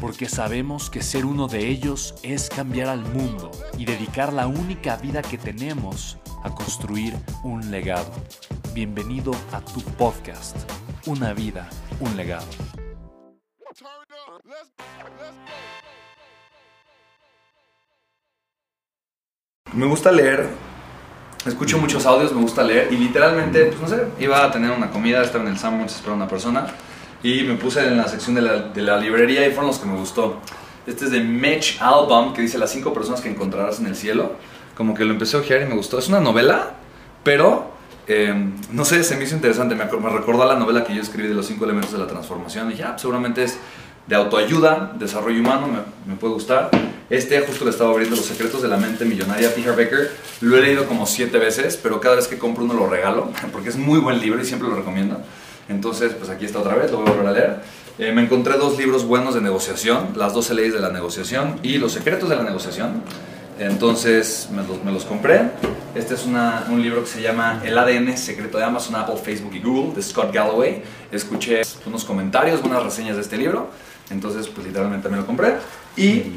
porque sabemos que ser uno de ellos es cambiar al mundo y dedicar la única vida que tenemos a construir un legado. Bienvenido a tu podcast, Una vida, un legado. Me gusta leer, escucho muchos audios, me gusta leer y literalmente, pues no sé, iba a tener una comida, estaba en el Sandwich esperando a una persona y me puse en la sección de la, de la, librería y fueron los que me gustó. Este es de Mitch Album, que dice las cinco personas que encontrarás en el cielo. Como que lo empecé a ojear y me gustó. Es una novela, pero eh, no sé, se me hizo interesante. Me, me, recordó a la novela que yo escribí de los cinco elementos de la transformación. Y ya, ah, seguramente es de autoayuda, desarrollo humano, me, me, puede gustar. Este justo le estaba abriendo Los secretos de la mente millonaria, Peter Becker. Lo he leído como siete veces, pero cada vez que compro uno lo regalo, porque es muy buen libro y siempre lo recomiendo. Entonces, pues aquí está otra vez, lo voy a volver a leer. Eh, me encontré dos libros buenos de negociación, Las 12 leyes de la negociación y Los secretos de la negociación. Entonces me los, compré. Este es un libro que se llama El ADN secreto de Amazon, Apple, Facebook y Google, de Scott Galloway. Escuché unos comentarios, unas reseñas de este libro. Entonces, pues literalmente me lo compré. Y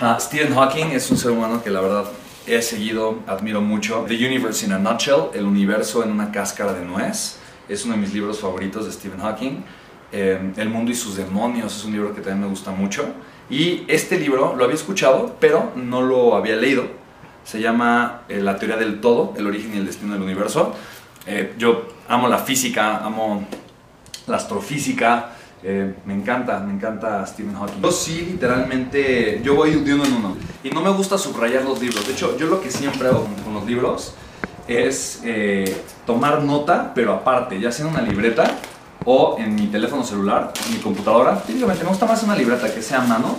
uh, Stephen Hawking es un ser humano que la verdad he seguido, admiro mucho. The Universe in a Nutshell, El universo en una cáscara de nuez es uno de mis libros favoritos de Stephen Hawking. Eh, el mundo y sus demonios es un libro que también me gusta mucho. Y este libro lo había escuchado, pero no lo había leído. Se llama eh, La teoría del todo, el origen y el destino del universo. Eh, yo amo la física, amo la astrofísica. me encanta, me encanta Stephen Hawking. Yo sí, literalmente, yo voy de uno en uno. Y no me gusta subrayar los libros. De hecho, yo lo que siempre hago con los libros es eh, tomar nota, pero aparte, ya sea en una libreta o en mi teléfono celular, en mi computadora. Típicamente me gusta más una libreta que sea a mano,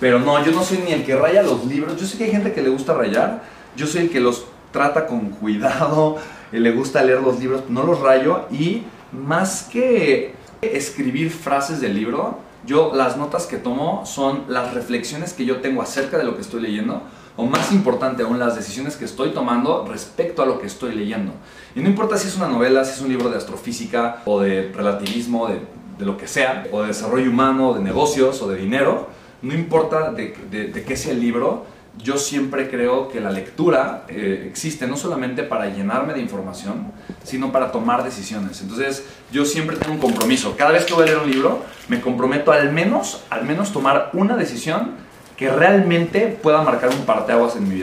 pero no, yo no soy ni el que raya los libros. Yo sé que hay gente que le gusta rayar, yo soy el que los trata con cuidado, le gusta leer los libros, no los rayo y más que escribir frases del libro, yo las notas que tomo son las reflexiones que yo tengo acerca de lo que estoy leyendo o más importante aún las decisiones que estoy tomando respecto a lo que estoy leyendo. Y no importa si es una novela, si es un libro de astrofísica o de relativismo, de, lo que sea, o de desarrollo humano, de negocios o de dinero, no importa de, de, de qué sea el libro, yo siempre creo que la lectura eh, existe no solamente para llenarme de información, sino para tomar decisiones. Entonces, yo siempre tengo un compromiso. Cada vez que voy a leer un libro, me comprometo al menos, al menos tomar una decisión que realmente pueda marcar un parteaguas en mi vida.